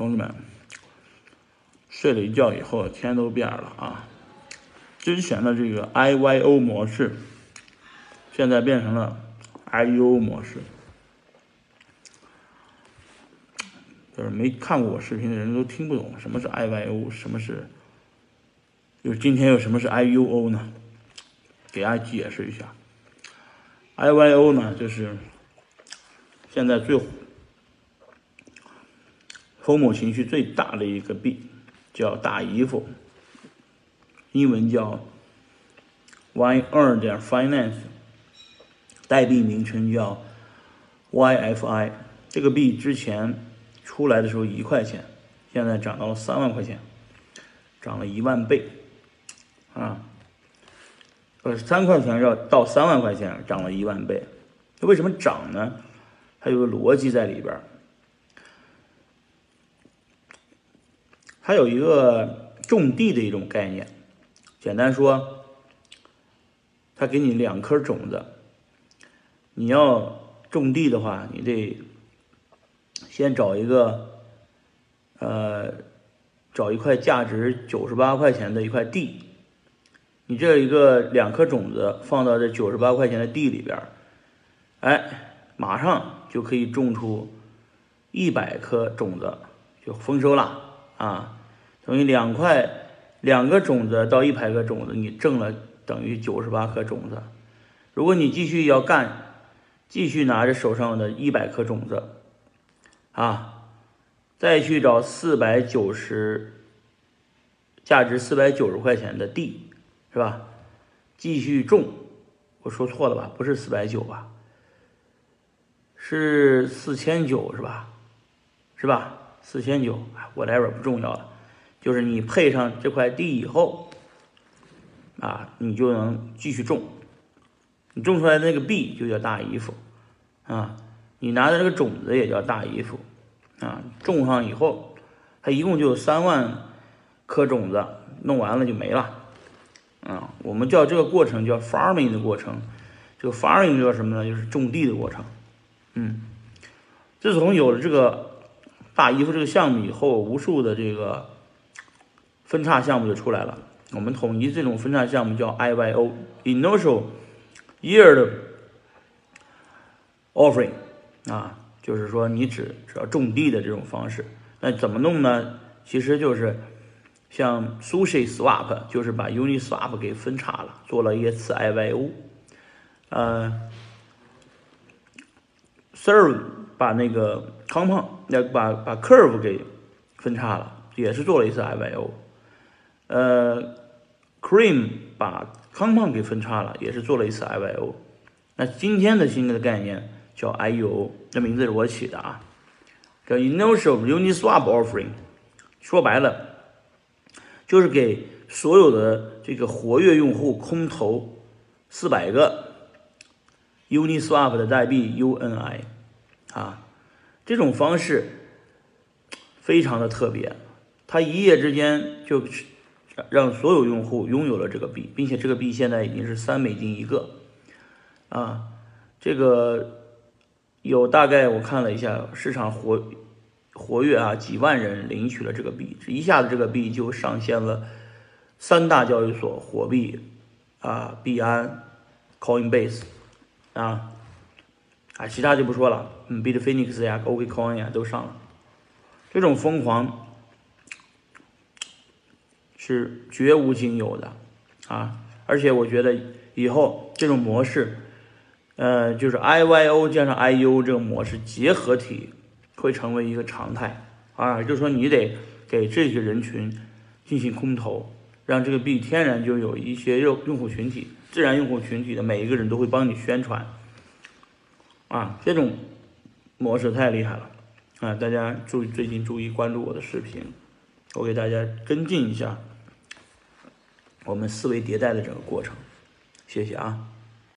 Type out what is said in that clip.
同志们，睡了一觉以后，天都变了啊！之前的这个 IYO 模式，现在变成了 Iuo 模式。就是没看过我视频的人都听不懂什么是 IYO，什么是，就是今天有什么是 IUO 呢？给大家解释一下，IYO 呢就是现在最火疯魔情绪最大的一个币，叫大姨夫，英文叫 Y 二点 Finance，代币名称叫 YFI。这个币之前出来的时候一块钱，现在涨到了三万块钱，涨了一万倍，啊，呃，三块钱要到三万块钱，涨了一万倍。那为什么涨呢？它有个逻辑在里边儿。它有一个种地的一种概念，简单说，它给你两颗种子，你要种地的话，你得先找一个，呃，找一块价值九十八块钱的一块地，你这一个两颗种子放到这九十八块钱的地里边，哎，马上就可以种出一百颗种子，就丰收了。啊，等于两块两个种子到一百个种子，你挣了等于九十八颗种子。如果你继续要干，继续拿着手上的一百颗种子，啊，再去找四百九十价值四百九十块钱的地，是吧？继续种，我说错了吧？不是四百九吧？是四千九是吧？是吧？四千九，whatever 不重要了，就是你配上这块地以后，啊，你就能继续种，你种出来的那个币就叫大姨夫，啊，你拿的这个种子也叫大姨夫，啊，种上以后，它一共就有三万颗种子，弄完了就没了，啊，我们叫这个过程叫 farming 的过程，这个 farming 叫什么呢？就是种地的过程，嗯，自从有了这个。大姨夫这个项目以后，无数的这个分叉项目就出来了。我们统一这种分叉项目叫 IYO（Initial Yield Offering） 啊，就是说你只只要种地的这种方式。那怎么弄呢？其实就是像 Sushi Swap，就是把 Uniswap 给分叉了，做了一次 IYO。呃，Serve 把那个。康胖要把把 Curve 给分叉了，也是做了一次 IYO。呃，Cream 把康胖给分叉了，也是做了一次 IYO。那今天的新的概念叫 IUO，这名字是我起的啊，叫 Initial Uniswap Offering。说白了，就是给所有的这个活跃用户空投四百个 Uniswap 的代币 UNI 啊。这种方式非常的特别，它一夜之间就让所有用户拥有了这个币，并且这个币现在已经是三美金一个，啊，这个有大概我看了一下市场活活跃啊，几万人领取了这个币，这一下子这个币就上线了三大交易所火币啊，币安，Coinbase 啊。啊，其他就不说了，嗯，Bitfinex 呀，OKCoin 呀，都上了。这种疯狂是绝无仅有的啊！而且我觉得以后这种模式，呃，就是 IYO 加上 IU 这个模式结合体会成为一个常态啊！就是说你得给这些人群进行空投，让这个币天然就有一些用用户群体，自然用户群体的每一个人都会帮你宣传。啊，这种模式太厉害了啊！大家注意，最近注意关注我的视频，我给大家跟进一下我们思维迭代的整个过程，谢谢啊。